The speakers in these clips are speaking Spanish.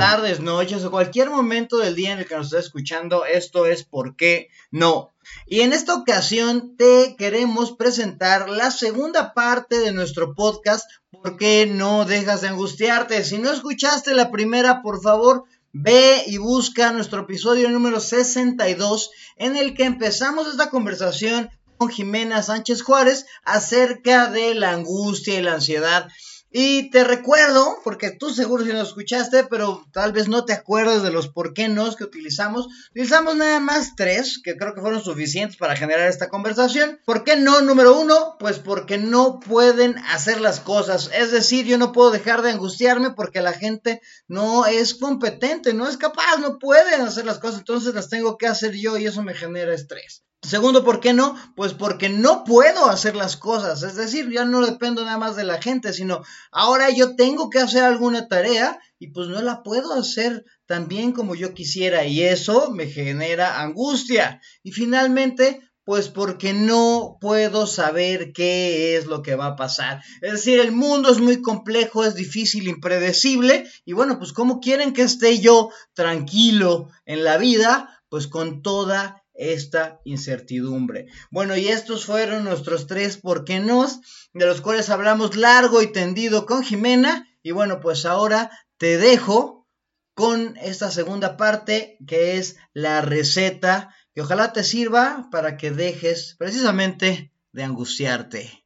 tardes, noches o cualquier momento del día en el que nos estés escuchando. Esto es ¿Por qué no? Y en esta ocasión te queremos presentar la segunda parte de nuestro podcast ¿Por qué no dejas de angustiarte? Si no escuchaste la primera, por favor, ve y busca nuestro episodio número 62 en el que empezamos esta conversación con Jimena Sánchez Juárez acerca de la angustia y la ansiedad y te recuerdo, porque tú seguro si no escuchaste, pero tal vez no te acuerdas de los por qué no que utilizamos. Utilizamos nada más tres, que creo que fueron suficientes para generar esta conversación. ¿Por qué no? Número uno, pues porque no pueden hacer las cosas. Es decir, yo no puedo dejar de angustiarme porque la gente no es competente, no es capaz, no pueden hacer las cosas. Entonces las tengo que hacer yo y eso me genera estrés. Segundo, ¿por qué no? Pues porque no puedo hacer las cosas. Es decir, ya no dependo nada más de la gente, sino ahora yo tengo que hacer alguna tarea y pues no la puedo hacer tan bien como yo quisiera y eso me genera angustia. Y finalmente, pues porque no puedo saber qué es lo que va a pasar. Es decir, el mundo es muy complejo, es difícil, impredecible y bueno, pues ¿cómo quieren que esté yo tranquilo en la vida? Pues con toda esta incertidumbre. Bueno, y estos fueron nuestros tres por qué nos, de los cuales hablamos largo y tendido con Jimena. Y bueno, pues ahora te dejo con esta segunda parte que es la receta que ojalá te sirva para que dejes precisamente de angustiarte.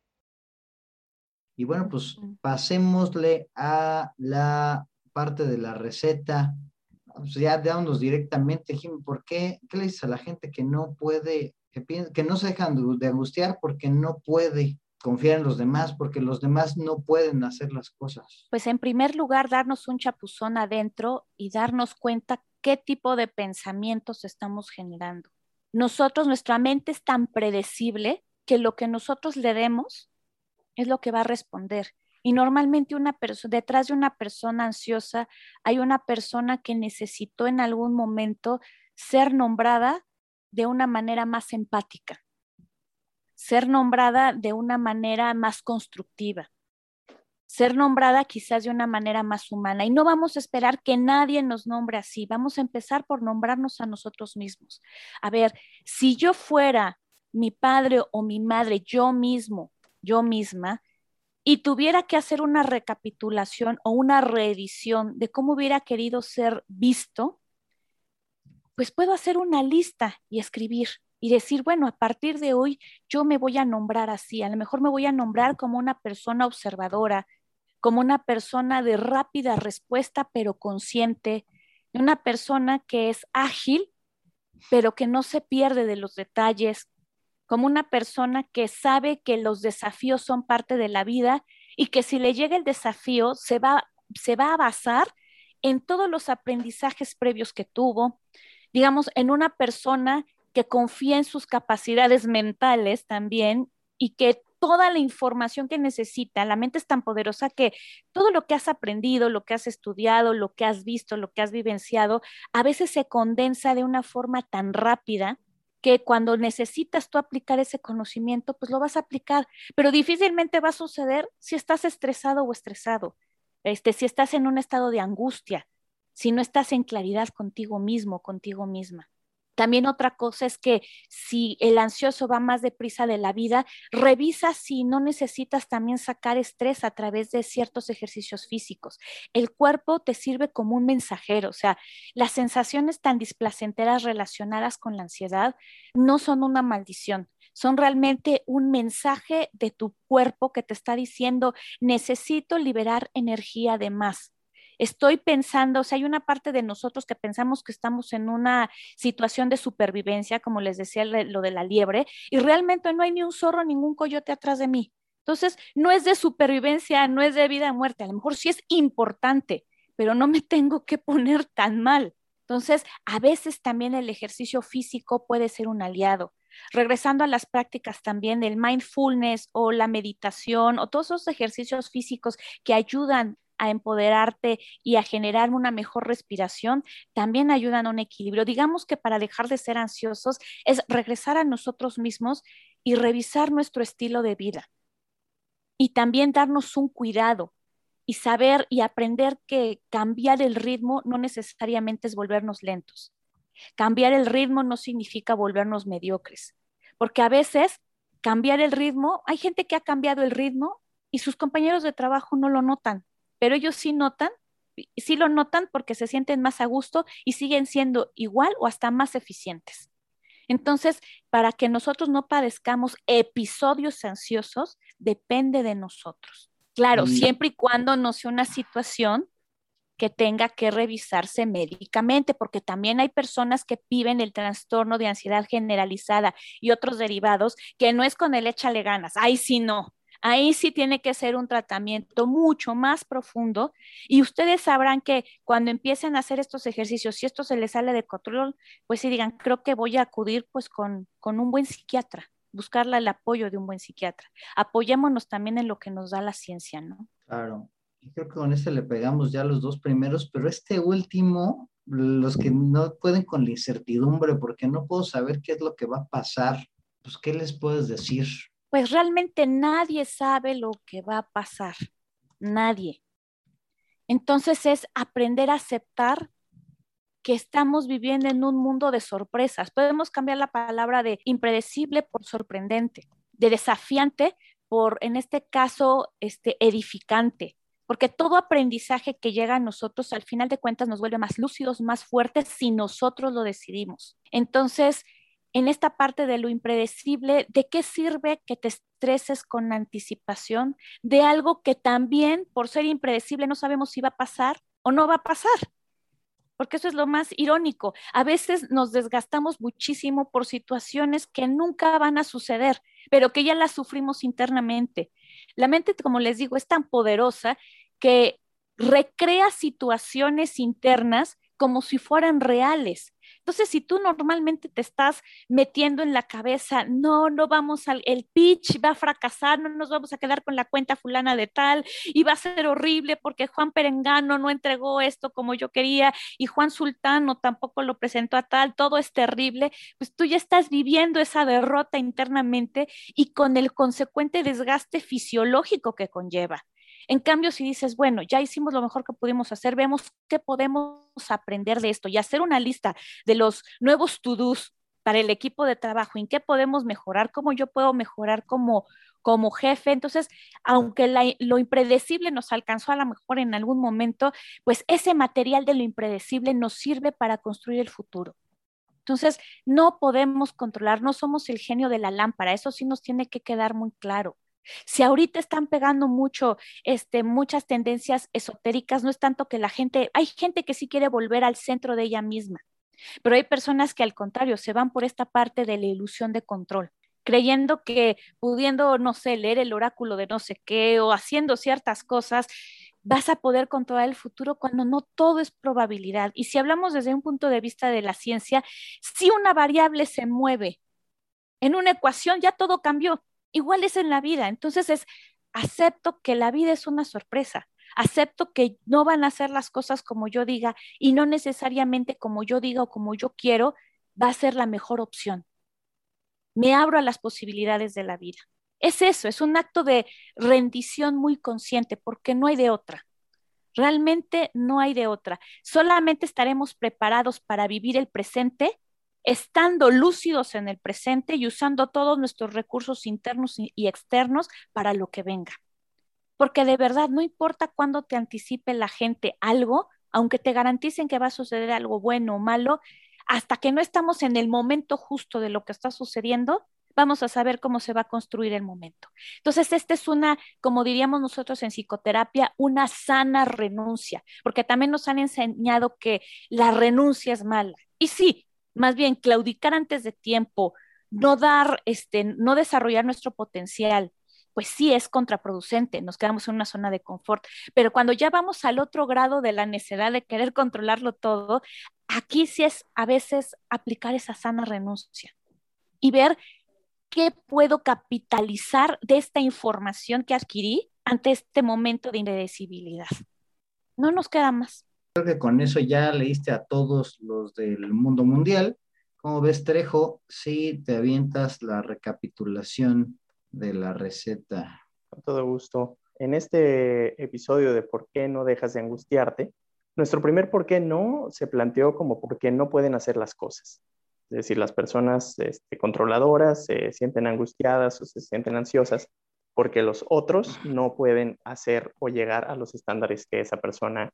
Y bueno, pues pasémosle a la parte de la receta pues ya dámonos directamente, Jim, ¿por qué, qué le dices a la gente que no puede, que, que no se dejan de angustiar porque no puede confiar en los demás, porque los demás no pueden hacer las cosas? Pues en primer lugar, darnos un chapuzón adentro y darnos cuenta qué tipo de pensamientos estamos generando. Nosotros, nuestra mente es tan predecible que lo que nosotros le demos es lo que va a responder. Y normalmente una detrás de una persona ansiosa hay una persona que necesitó en algún momento ser nombrada de una manera más empática, ser nombrada de una manera más constructiva, ser nombrada quizás de una manera más humana. Y no vamos a esperar que nadie nos nombre así, vamos a empezar por nombrarnos a nosotros mismos. A ver, si yo fuera mi padre o mi madre, yo mismo, yo misma, y tuviera que hacer una recapitulación o una reedición de cómo hubiera querido ser visto, pues puedo hacer una lista y escribir y decir, bueno, a partir de hoy yo me voy a nombrar así, a lo mejor me voy a nombrar como una persona observadora, como una persona de rápida respuesta, pero consciente, una persona que es ágil, pero que no se pierde de los detalles, como una persona que sabe que los desafíos son parte de la vida y que si le llega el desafío se va, se va a basar en todos los aprendizajes previos que tuvo, digamos, en una persona que confía en sus capacidades mentales también y que toda la información que necesita, la mente es tan poderosa que todo lo que has aprendido, lo que has estudiado, lo que has visto, lo que has vivenciado, a veces se condensa de una forma tan rápida que cuando necesitas tú aplicar ese conocimiento, pues lo vas a aplicar, pero difícilmente va a suceder si estás estresado o estresado, este, si estás en un estado de angustia, si no estás en claridad contigo mismo, contigo misma. También otra cosa es que si el ansioso va más deprisa de la vida, revisa si no necesitas también sacar estrés a través de ciertos ejercicios físicos. El cuerpo te sirve como un mensajero, o sea, las sensaciones tan displacenteras relacionadas con la ansiedad no son una maldición, son realmente un mensaje de tu cuerpo que te está diciendo, necesito liberar energía de más estoy pensando, o sea, hay una parte de nosotros que pensamos que estamos en una situación de supervivencia, como les decía lo de la liebre, y realmente no hay ni un zorro, ningún coyote atrás de mí. Entonces, no es de supervivencia, no es de vida o muerte, a lo mejor sí es importante, pero no me tengo que poner tan mal. Entonces, a veces también el ejercicio físico puede ser un aliado. Regresando a las prácticas también del mindfulness o la meditación o todos esos ejercicios físicos que ayudan a empoderarte y a generar una mejor respiración, también ayudan a un equilibrio. Digamos que para dejar de ser ansiosos es regresar a nosotros mismos y revisar nuestro estilo de vida. Y también darnos un cuidado. y saber y aprender que cambiar el ritmo no necesariamente es volvernos lentos. Cambiar el ritmo no significa volvernos mediocres, porque a veces cambiar el ritmo, hay gente que ha cambiado el ritmo y sus compañeros de trabajo no lo notan, pero ellos sí notan, sí lo notan porque se sienten más a gusto y siguen siendo igual o hasta más eficientes. Entonces, para que nosotros no padezcamos episodios ansiosos, depende de nosotros. Claro, siempre y cuando no sea una situación que tenga que revisarse médicamente, porque también hay personas que viven el trastorno de ansiedad generalizada y otros derivados que no es con el échale ganas, ahí sí no. Ahí sí tiene que ser un tratamiento mucho más profundo y ustedes sabrán que cuando empiecen a hacer estos ejercicios, si esto se les sale de control, pues sí digan, creo que voy a acudir pues con, con un buen psiquiatra, buscarle el apoyo de un buen psiquiatra. Apoyémonos también en lo que nos da la ciencia, ¿no? Claro, y creo que con este le pegamos ya los dos primeros, pero este último, los que no pueden con la incertidumbre, porque no puedo saber qué es lo que va a pasar, pues, ¿qué les puedes decir? Pues realmente nadie sabe lo que va a pasar, nadie. Entonces es aprender a aceptar que estamos viviendo en un mundo de sorpresas. Podemos cambiar la palabra de impredecible por sorprendente, de desafiante por, en este caso, este, edificante, porque todo aprendizaje que llega a nosotros al final de cuentas nos vuelve más lúcidos, más fuertes si nosotros lo decidimos. Entonces, en esta parte de lo impredecible, ¿de qué sirve que te estreses con anticipación de algo que también, por ser impredecible, no sabemos si va a pasar o no va a pasar? Porque eso es lo más irónico. A veces nos desgastamos muchísimo por situaciones que nunca van a suceder, pero que ya las sufrimos internamente. La mente, como les digo, es tan poderosa que recrea situaciones internas como si fueran reales. Entonces, si tú normalmente te estás metiendo en la cabeza, no, no vamos al, el pitch va a fracasar, no nos vamos a quedar con la cuenta fulana de tal, y va a ser horrible porque Juan Perengano no entregó esto como yo quería y Juan Sultano tampoco lo presentó a tal, todo es terrible, pues tú ya estás viviendo esa derrota internamente y con el consecuente desgaste fisiológico que conlleva. En cambio, si dices, bueno, ya hicimos lo mejor que pudimos hacer, vemos qué podemos aprender de esto y hacer una lista de los nuevos to-dos para el equipo de trabajo, en qué podemos mejorar, cómo yo puedo mejorar como, como jefe. Entonces, aunque lo impredecible nos alcanzó a lo mejor en algún momento, pues ese material de lo impredecible nos sirve para construir el futuro. Entonces, no podemos controlar, no somos el genio de la lámpara, eso sí nos tiene que quedar muy claro. Si ahorita están pegando mucho, este, muchas tendencias esotéricas, no es tanto que la gente, hay gente que sí quiere volver al centro de ella misma, pero hay personas que al contrario se van por esta parte de la ilusión de control creyendo que pudiendo, no sé, leer el oráculo de no sé qué o haciendo ciertas cosas, vas a poder controlar el futuro cuando no todo es probabilidad. Y si hablamos desde un punto de vista de la ciencia, si una variable se mueve en una ecuación, ya todo cambió. Igual es en la vida. Entonces es, acepto que la vida es una sorpresa. Acepto que no van a ser las cosas como yo diga y no necesariamente como yo diga o como yo quiero va a ser la mejor opción. Me abro a las posibilidades de la vida. Es eso, es un acto de rendición muy consciente porque no hay de otra. Realmente no hay de otra. Solamente estaremos preparados para vivir el presente estando lúcidos en el presente y usando todos nuestros recursos internos y externos para lo que venga. Porque de verdad, no importa cuándo te anticipe la gente algo, aunque te garanticen que va a suceder algo bueno o malo, hasta que no estamos en el momento justo de lo que está sucediendo, vamos a saber cómo se va a construir el momento. Entonces, esta es una, como diríamos nosotros en psicoterapia, una sana renuncia, porque también nos han enseñado que la renuncia es mala. Y sí, más bien claudicar antes de tiempo, no dar, este, no desarrollar nuestro potencial, pues sí es contraproducente, nos quedamos en una zona de confort. Pero cuando ya vamos al otro grado de la necesidad de querer controlarlo todo, aquí sí es a veces aplicar esa sana renuncia y ver qué puedo capitalizar de esta información que adquirí ante este momento de indecibilidad. No nos queda más. Creo que con eso ya leíste a todos los del mundo mundial. Como ves, Trejo, si te avientas la recapitulación de la receta. Con todo gusto. En este episodio de ¿Por qué no dejas de angustiarte? Nuestro primer por qué no se planteó como por qué no pueden hacer las cosas. Es decir, las personas este, controladoras se sienten angustiadas o se sienten ansiosas porque los otros no pueden hacer o llegar a los estándares que esa persona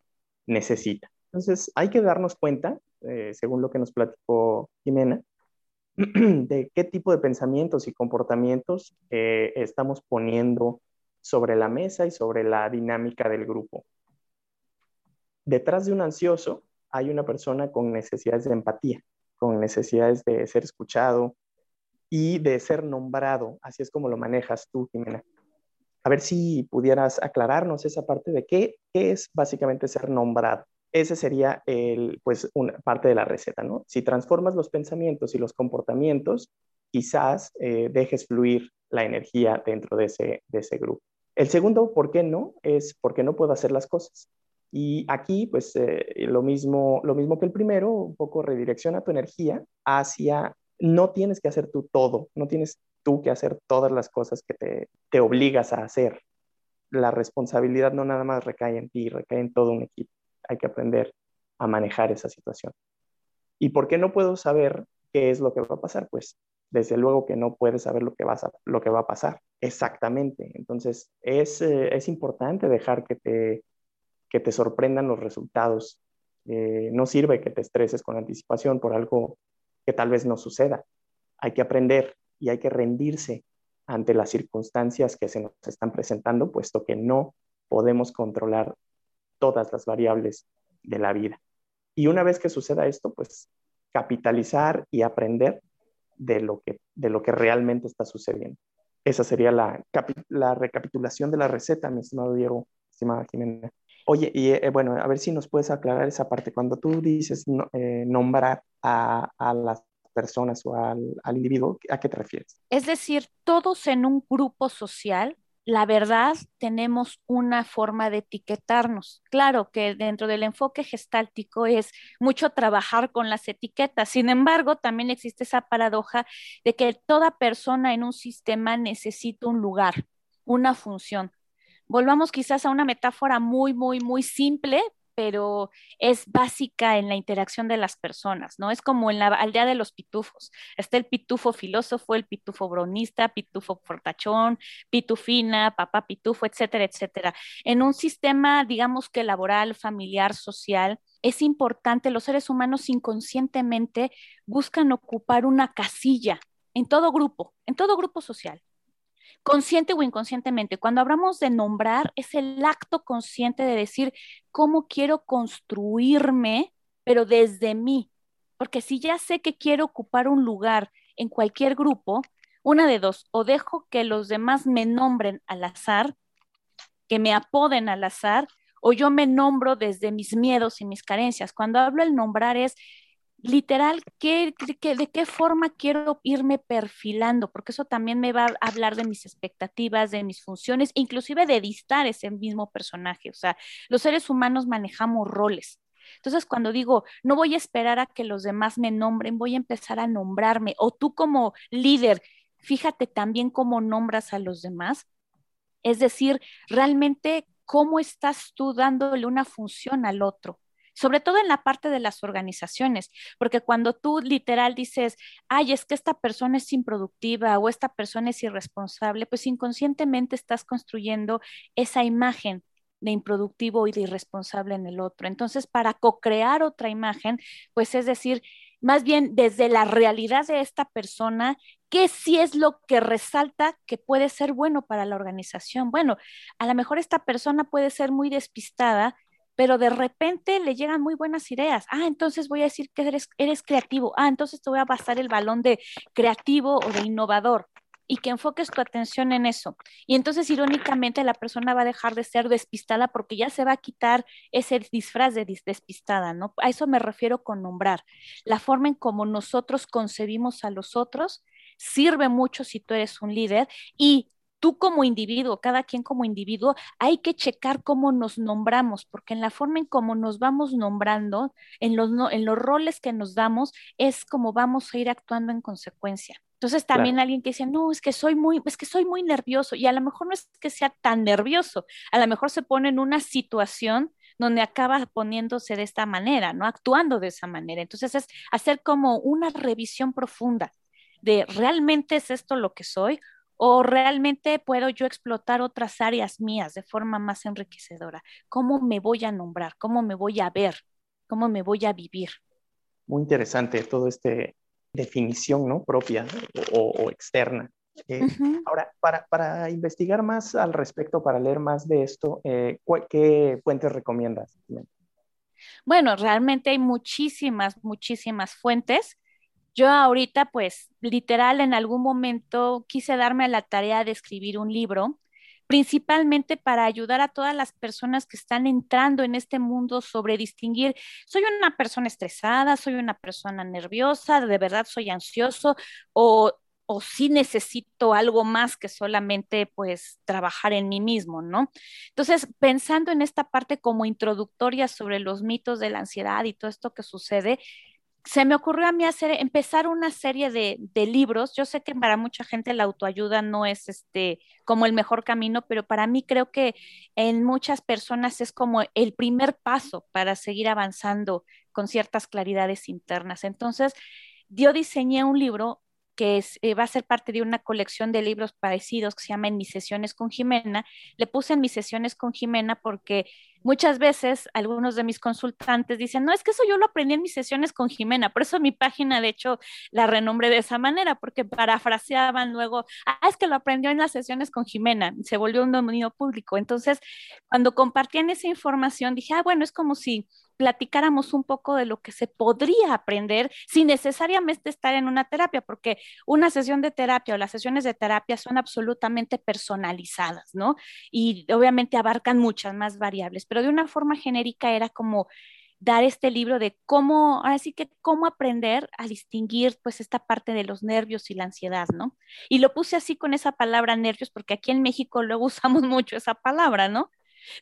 necesita. Entonces, hay que darnos cuenta, eh, según lo que nos platicó Jimena, de qué tipo de pensamientos y comportamientos eh, estamos poniendo sobre la mesa y sobre la dinámica del grupo. Detrás de un ansioso hay una persona con necesidades de empatía, con necesidades de ser escuchado y de ser nombrado. Así es como lo manejas tú, Jimena. A ver si pudieras aclararnos esa parte de qué, es básicamente ser nombrado. Ese sería el, pues, una parte de la receta, ¿no? Si transformas los pensamientos y los comportamientos, quizás eh, dejes fluir la energía dentro de ese, de ese grupo. El segundo, ¿por qué no? Es porque no puedo hacer las cosas. Y aquí, pues, eh, lo, mismo, lo mismo que el primero, un poco redirecciona tu energía hacia, no tienes que hacer tú todo, no tienes tú que hacer todas las cosas que te, te obligas a hacer. La responsabilidad no nada más recae en ti, recae en todo un equipo. Hay que aprender a manejar esa situación. ¿Y por qué no puedo saber qué es lo que va a pasar? Pues desde luego que no puedes saber lo que, vas a, lo que va a pasar exactamente. Entonces, es, eh, es importante dejar que te, que te sorprendan los resultados. Eh, no sirve que te estreses con anticipación por algo que tal vez no suceda. Hay que aprender y hay que rendirse ante las circunstancias que se nos están presentando, puesto que no podemos controlar todas las variables de la vida. Y una vez que suceda esto, pues capitalizar y aprender de lo que, de lo que realmente está sucediendo. Esa sería la, la recapitulación de la receta, mi estimado Diego, estimada Jimena. Oye, y eh, bueno, a ver si nos puedes aclarar esa parte. Cuando tú dices eh, nombrar a, a, las personas o al, individuo, ¿a qué te refieres? Es decir, todos en un grupo social la verdad, tenemos una forma de etiquetarnos. Claro que dentro del enfoque gestáltico es mucho trabajar con las etiquetas. Sin embargo, también existe esa paradoja de que toda persona en un sistema necesita un lugar, una función. Volvamos quizás a una metáfora muy, muy, muy simple, pero es básica en la interacción de las personas, ¿no? Es como en la aldea de los pitufos. Está el pitufo filósofo, el pitufo bronista, pitufo fortachón, pitufina, papá pitufo, etcétera, etcétera. En un sistema, digamos que laboral, familiar, social, es importante, los seres humanos inconscientemente buscan ocupar una casilla en todo grupo, en todo grupo social consciente o inconscientemente. Cuando hablamos de nombrar, es el acto consciente de decir cómo quiero construirme, pero desde mí. Porque si ya sé que quiero ocupar un lugar en cualquier grupo, una de dos, o dejo que los demás me nombren al azar, que me apoden al azar, o yo me nombro desde mis miedos y mis carencias. Cuando hablo el nombrar es literal, ¿qué, de qué forma quiero irme perfilando? Porque eso también me va a hablar de mis expectativas, de mis funciones, inclusive de distar ese mismo personaje. O sea, los seres humanos manejamos roles. Entonces, cuando digo, no voy a esperar a que los demás me nombren, voy a empezar a nombrarme. O tú como líder, fíjate también cómo nombras a los demás. Es decir, realmente, ¿cómo estás tú dándole una función al otro? Sobre todo en la parte de las organizaciones, porque cuando tú literal dices, ay, es que esta persona es improductiva o esta persona es irresponsable, pues inconscientemente estás construyendo esa imagen de improductivo y de irresponsable en el otro. Entonces, para co-crear otra imagen, pues es decir, más bien desde la realidad de esta persona, ¿qué sí es lo que resalta que puede ser bueno para la organización? Bueno, a lo mejor esta persona puede ser muy despistada pero de repente le llegan muy buenas ideas. Ah, entonces voy a decir que eres, creativo. Ah, entonces te voy a pasar el balón de creativo o de innovador y que enfoques tu atención en eso. Y entonces, irónicamente, la persona va a dejar de ser despistada porque ya se va a quitar ese disfraz de despistada, ¿no? A eso me refiero con nombrar. La forma en cómo nosotros concebimos a los otros sirve mucho si tú eres un líder y tú como individuo, cada quien como individuo, hay que checar cómo nos nombramos, porque en la forma en cómo nos vamos nombrando, en los, en los roles que nos damos, es como vamos a ir actuando en consecuencia. Entonces también alguien que dice, no, es que soy muy, es que soy muy nervioso y a lo mejor no es que sea tan nervioso, a lo mejor se pone en una situación donde acaba poniéndose de esta manera, ¿no? Actuando de esa manera. Entonces es hacer como una revisión profunda de realmente es esto lo que soy o realmente puedo yo explotar otras áreas mías de forma más enriquecedora. ¿Cómo me voy a nombrar? ¿Cómo me voy a ver? ¿Cómo me voy a vivir? Muy interesante todo este definición ¿no? propia o, externa. Eh, ahora, para, para, investigar más al respecto, para leer más de esto, eh, ¿qué fuentes recomiendas? Bueno, realmente hay muchísimas, muchísimas fuentes. Yo ahorita, pues, literal, en algún momento quise darme a la tarea de escribir un libro principalmente para ayudar a todas las personas que están entrando en este mundo sobre distinguir, soy una persona estresada, soy una persona nerviosa, de verdad soy ansioso o o sí necesito algo más que solamente pues trabajar en mí mismo, ¿no? Entonces, pensando en esta parte como introductoria sobre los mitos de la ansiedad y todo esto que sucede, se me ocurrió a mí hacer, empezar una serie de, libros. Yo sé que para mucha gente la autoayuda no es este como el mejor camino, pero para mí creo que en muchas personas es como el primer paso para seguir avanzando con ciertas claridades internas. Entonces, yo diseñé un libro que eh, va a ser parte de una colección de libros parecidos que se llama En mis sesiones con Jimena. Le puse en mis sesiones con Jimena porque muchas veces algunos de mis consultantes dicen, no, es que eso yo lo aprendí en mis sesiones con Jimena. Por eso mi página, de hecho, la renombré de esa manera, porque parafraseaban luego, ah, es que lo aprendió en las sesiones con Jimena. Se volvió un dominio público. Entonces, cuando compartían esa información, dije, ah, bueno, es como si platicáramos un poco de lo que se podría aprender sin necesariamente estar en una terapia, porque una sesión de terapia o las sesiones de terapia son absolutamente personalizadas, ¿no? Y obviamente abarcan muchas más variables, pero de una forma genérica era como dar este libro de cómo, así que cómo aprender a distinguir pues esta parte de los nervios y la ansiedad, ¿no? Y lo puse así con esa palabra nervios porque aquí en México luego usamos mucho esa palabra, ¿no?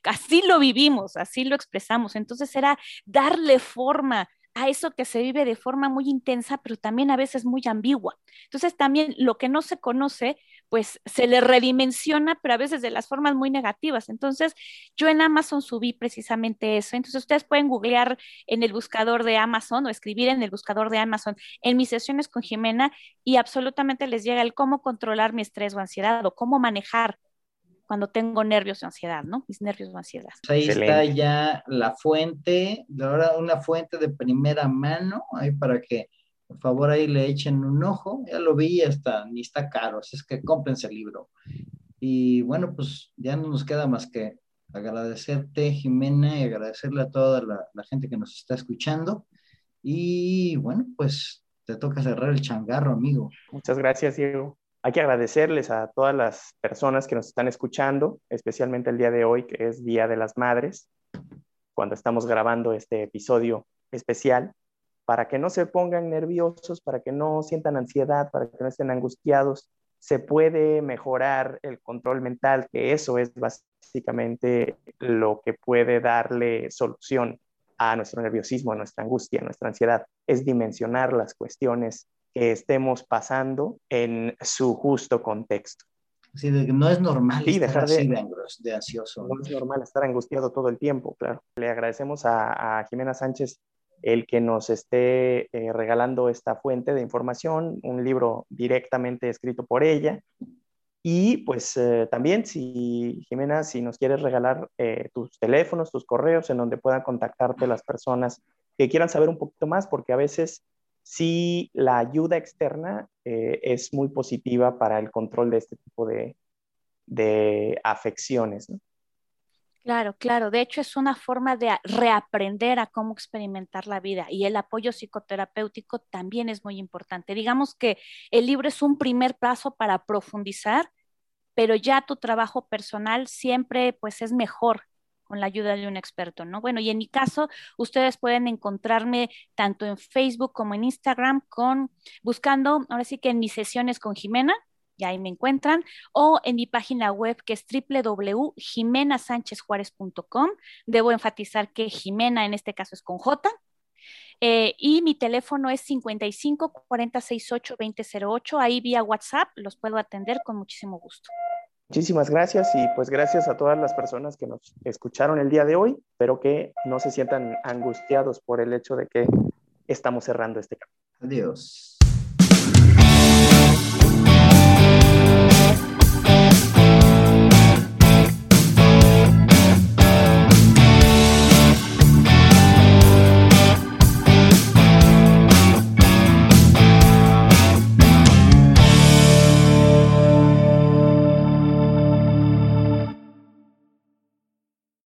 Así lo vivimos, así lo expresamos. Entonces era darle forma a eso que se vive de forma muy intensa, pero también a veces muy ambigua. Entonces también lo que no se conoce, pues se le redimensiona, pero a veces de las formas muy negativas. Entonces yo en Amazon subí precisamente eso. Entonces ustedes pueden googlear en el buscador de Amazon o escribir en el buscador de Amazon en mis sesiones con Jimena y absolutamente les llega el cómo controlar mi estrés o ansiedad o cómo manejar cuando tengo nervios o ansiedad, ¿no? Mis nervios o ansiedad. Ahí está ya la fuente, ahora una fuente de primera mano, ahí para que por favor ahí le echen un ojo, ya lo vi, hasta ni está caro, así es que cómprense el libro. Y bueno, pues ya no nos queda más que agradecerte, Jimena, y agradecerle a toda la, la gente que nos está escuchando. Y bueno, pues te toca cerrar el changarro, amigo. Muchas gracias, Diego. Hay que agradecerles a todas las personas que nos están escuchando, especialmente el día de hoy, que es Día de las Madres, cuando estamos grabando este episodio especial, para que no se pongan nerviosos, para que no sientan ansiedad, para que no estén angustiados. Se puede mejorar el control mental, que eso es básicamente lo que puede darle solución a nuestro nerviosismo, a nuestra angustia, a nuestra ansiedad, es dimensionar las cuestiones que estemos pasando en su justo contexto. Sí, no es normal estar así de, ansioso. No es normal estar angustiado todo el tiempo, claro. Le agradecemos a, Jimena Sánchez el que nos esté eh, regalando esta fuente de información, un libro directamente escrito por ella. Y pues eh, también, si Jimena, si nos quieres regalar eh, tus teléfonos, tus correos, en donde puedan contactarte las personas que quieran saber un poquito más, porque a veces sí la ayuda externa eh, es muy positiva para el control de este tipo de, afecciones. Claro, claro. De hecho, es una forma de reaprender a cómo experimentar la vida y el apoyo psicoterapéutico también es muy importante. Digamos que el libro es un primer paso para profundizar, pero ya tu trabajo personal siempre pues es mejor con la ayuda de un experto, ¿no? Bueno, y en mi caso, ustedes pueden encontrarme tanto en Facebook como en Instagram con buscando, ahora sí que en mis sesiones con Jimena, y ahí me encuentran, o en mi página web que es www.jimenasanchezjuárez.com. Debo enfatizar que Jimena en este caso es con J. Eh, y mi teléfono es 55 40 68 2008. Ahí vía WhatsApp los puedo atender con muchísimo gusto. Muchísimas gracias y pues gracias a todas las personas que nos escucharon el día de hoy. Espero que no se sientan angustiados por el hecho de que estamos cerrando este camino. Adiós.